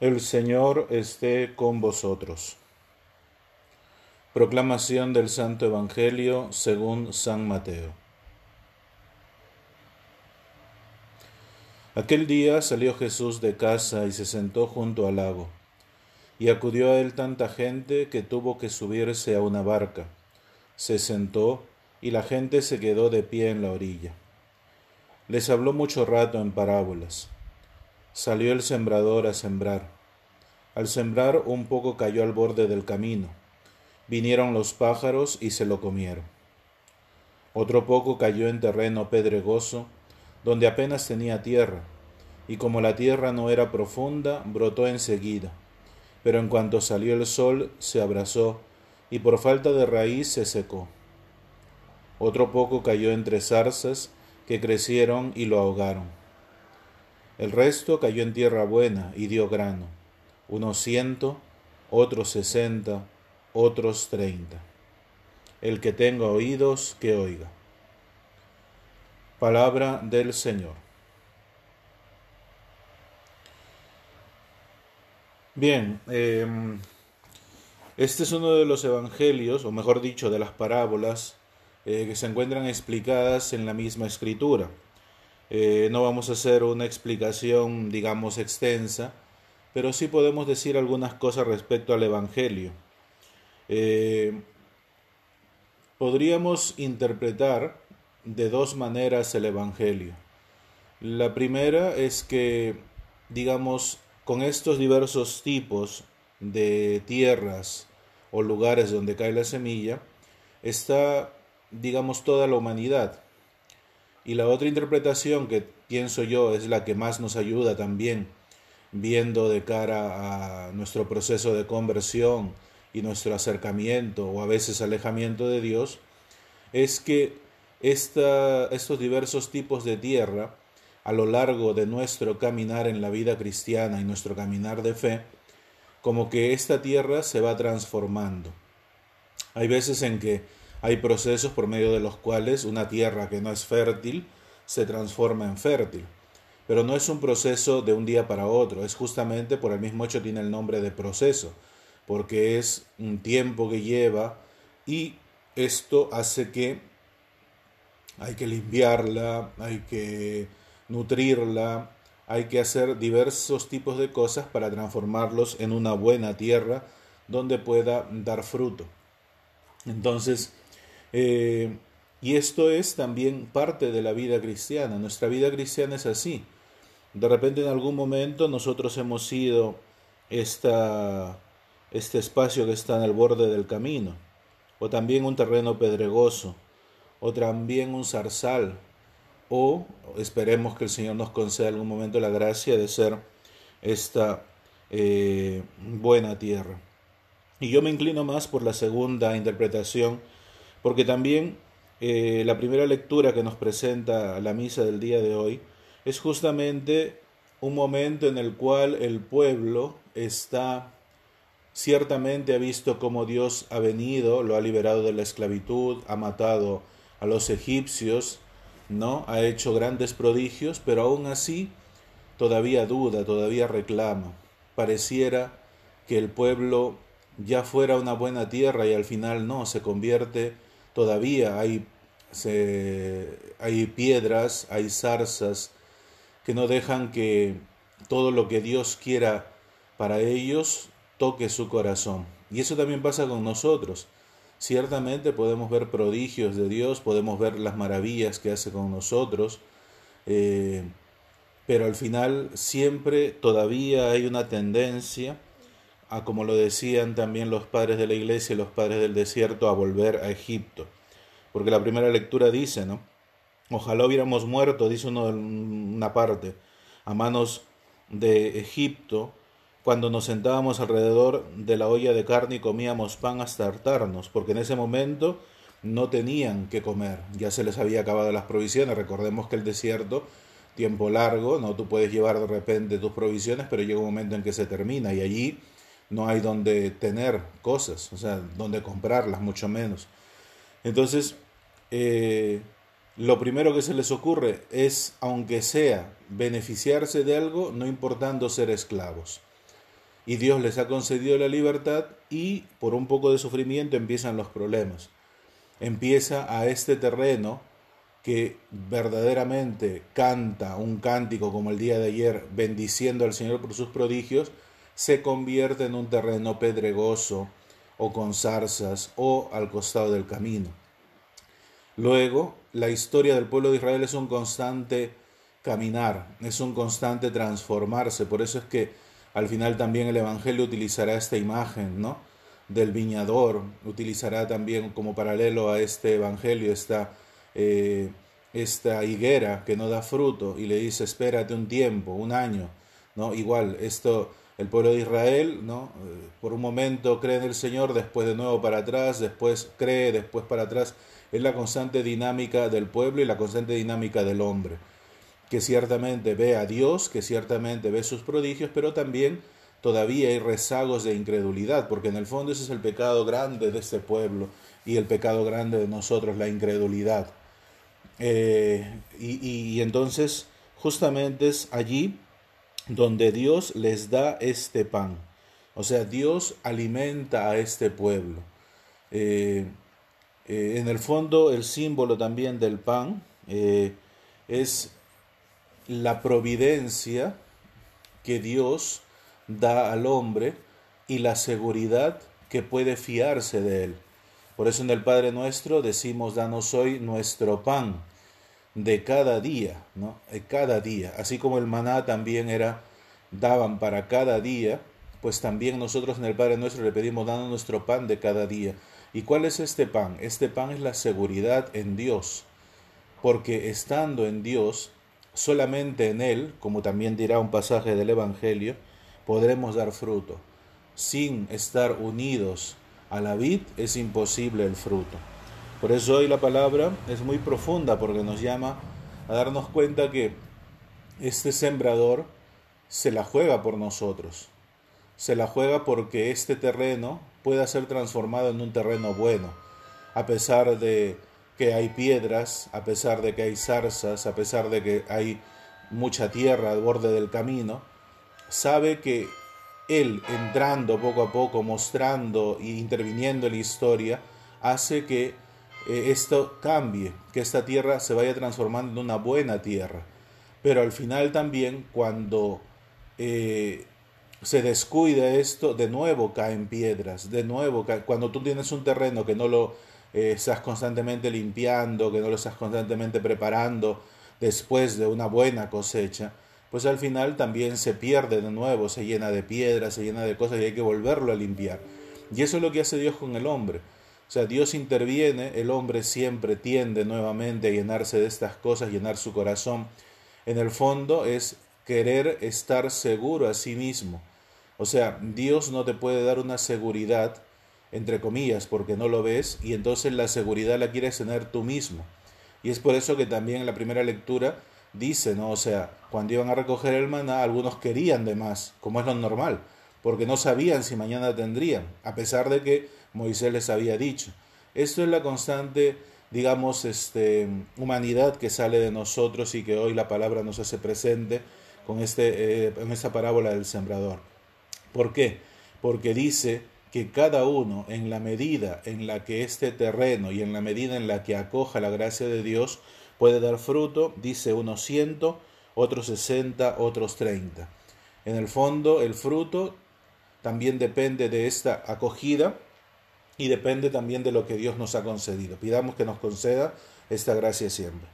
El Señor esté con vosotros. Proclamación del Santo Evangelio según San Mateo. Aquel día salió Jesús de casa y se sentó junto al lago, y acudió a él tanta gente que tuvo que subirse a una barca. Se sentó y la gente se quedó de pie en la orilla. Les habló mucho rato en parábolas Salió el sembrador a sembrar. Al sembrar un poco cayó al borde del camino. Vinieron los pájaros y se lo comieron. Otro poco cayó en terreno pedregoso, donde apenas tenía tierra, y como la tierra no era profunda, brotó enseguida. Pero en cuanto salió el sol, se abrazó, y por falta de raíz se secó. Otro poco cayó entre zarzas, que crecieron y lo ahogaron. El resto cayó en tierra buena y dio grano, unos ciento, otros sesenta, otros treinta. El que tenga oídos, que oiga. Palabra del Señor. Bien, em, este es uno de los evangelios, o mejor dicho, de las parábolas eh, que se encuentran explicadas en la misma escritura. Eh, no vamos a hacer una explicación, digamos, extensa, pero sí podemos decir algunas cosas respecto al Evangelio. Eh, podríamos interpretar de dos maneras el Evangelio. La primera es que, digamos, con estos diversos tipos de tierras o lugares donde cae la semilla, está, digamos, toda la humanidad. Y la otra interpretación que pienso yo es la que más nos ayuda también, viendo de cara a nuestro proceso de conversión y nuestro acercamiento o a veces alejamiento de Dios, es que estos diversos tipos de tierra, a lo largo de nuestro caminar en la vida cristiana y nuestro caminar de fe, como que esta tierra se va transformando. Hay veces en que hay procesos por medio de los cuales una tierra que no es fértil se transforma en fértil. Pero no es un proceso de un día para otro, es justamente por el mismo hecho tiene el nombre de proceso, porque es un tiempo que lleva y esto hace que hay que limpiarla, hay que nutrirla, hay que hacer diversos tipos de cosas para transformarlos en una buena tierra donde pueda dar fruto. Entonces, eh, y esto es también parte de la vida cristiana. Nuestra vida cristiana es así. De repente en algún momento nosotros hemos sido esta, este espacio que está en el borde del camino, o también un terreno pedregoso, o también un zarzal, o esperemos que el Señor nos conceda en algún momento la gracia de ser esta eh, buena tierra. Y yo me inclino más por la segunda interpretación porque también eh, la primera lectura que nos presenta la misa del día de hoy es justamente un momento en el cual el pueblo está ciertamente ha visto cómo Dios ha venido, lo ha liberado de la esclavitud, ha matado a los egipcios, ¿no? Ha hecho grandes prodigios, pero aún así todavía duda, todavía reclama. Pareciera que el pueblo ya fuera una buena tierra y al final no, se convierte todavía hay, hay piedras, hay zarzas que no dejan que todo lo que Dios quiera para ellos toque su corazón. Y eso también pasa con nosotros. Ciertamente podemos ver prodigios de Dios, podemos ver las maravillas que hace con nosotros, eh, pero al final siempre todavía hay una tendencia a, como lo decían también los padres de la iglesia y los padres del desierto, a volver a Egipto. Porque la primera lectura dice, ¿no? Ojalá hubiéramos muerto, dice uno una parte, a manos de Egipto, cuando nos sentábamos alrededor de la olla de carne y comíamos pan hasta hartarnos, porque en ese momento no tenían que comer, ya se les había acabado las provisiones. Recordemos que el desierto, tiempo largo, no tú puedes llevar de repente tus provisiones, pero llega un momento en que se termina y allí no hay donde tener cosas, o sea, donde comprarlas, mucho menos. Entonces, eh, lo primero que se les ocurre es, aunque sea beneficiarse de algo, no importando ser esclavos. y Dios les ha concedido la libertad y por un poco de sufrimiento empiezan los problemas. Empieza a este terreno que verdaderamente canta un cántico como el día de ayer, bendiciendo al Señor por sus prodigios, se convierte en un terreno pedregoso o con zarzas o al costado del camino. Luego, la historia del pueblo de Israel es un constante caminar, es un constante transformarse, por eso es que al final también el Evangelio utilizará esta imagen, ¿no? del viñador, utilizará también como paralelo a este Evangelio esta, eh, esta higuera que no da fruto y le dice espérate un tiempo, un año, ¿no? Igual, esto, el pueblo de Israel, ¿no? Eh, por un momento cree en el Señor, después de nuevo para atrás, después cree, después para atrás, es la constante dinámica del pueblo y la constante dinámica del hombre, que ciertamente ve a Dios, que ciertamente ve sus prodigios, pero también todavía hay rezagos de incredulidad, porque en el fondo ese es el pecado grande de este pueblo y el pecado grande de nosotros, la incredulidad. Eh, y, y entonces justamente es allí donde Dios les da este pan. O sea, Dios alimenta a este pueblo. Eh, eh, en el fondo, el símbolo también del pan es la providencia que Dios da al hombre y la seguridad que puede fiarse de él. Por eso en el Padre nuestro decimos, danos hoy nuestro pan de cada día, ¿no? De cada día. Así como el maná también era, daban para cada día, pues también nosotros en el Padre nuestro le pedimos, danos nuestro pan de cada día. ¿Y cuál es este pan? Este pan es la seguridad en Dios, porque estando en Dios, solamente en Él, como también dirá un pasaje del Evangelio, podremos dar fruto. Sin estar unidos a la vid es imposible el fruto. Por eso hoy la palabra es muy profunda porque nos llama a darnos cuenta que este sembrador se la juega por nosotros. Se la juega porque este terreno pueda ser transformado en un terreno bueno, a pesar de que hay piedras, a pesar de que hay zarzas, a pesar de que hay mucha tierra al borde del camino, sabe que él entrando poco a poco, mostrando e interviniendo en la historia, hace que eh, esto cambie, que esta tierra se vaya transformando en una buena tierra. Pero al final también cuando eh, se descuida esto, de nuevo caen piedras, de nuevo cuando tú tienes un terreno que no lo eh, estás constantemente limpiando, que no lo estás constantemente preparando después de una buena cosecha, pues al final también se pierde de nuevo, se llena de piedras, se llena de cosas y hay que volverlo a limpiar. Y eso es lo que hace Dios con el hombre. O sea, Dios interviene, el hombre siempre tiende nuevamente a llenarse de estas cosas, llenar su corazón. En el fondo es querer estar seguro a sí mismo. O sea, Dios no te puede dar una seguridad, entre comillas, porque no lo ves, y entonces la seguridad la quieres tener tú mismo. Y es por eso que también en la primera lectura dice, ¿no? O sea, cuando iban a recoger el maná, algunos querían de más, como es lo normal, porque no sabían si mañana tendrían, a pesar de que Moisés les había dicho. Esto es la constante, digamos, este, humanidad que sale de nosotros y que hoy la palabra nos hace presente con este, eh, en esta parábola del sembrador. ¿Por qué? Porque dice que cada uno, en la medida en la que este terreno y en la medida en la que acoja la gracia de Dios, puede dar fruto, dice unos ciento, otros sesenta, otros treinta. En el fondo, el fruto también depende de esta acogida y depende también de lo que Dios nos ha concedido. Pidamos que nos conceda esta gracia siempre.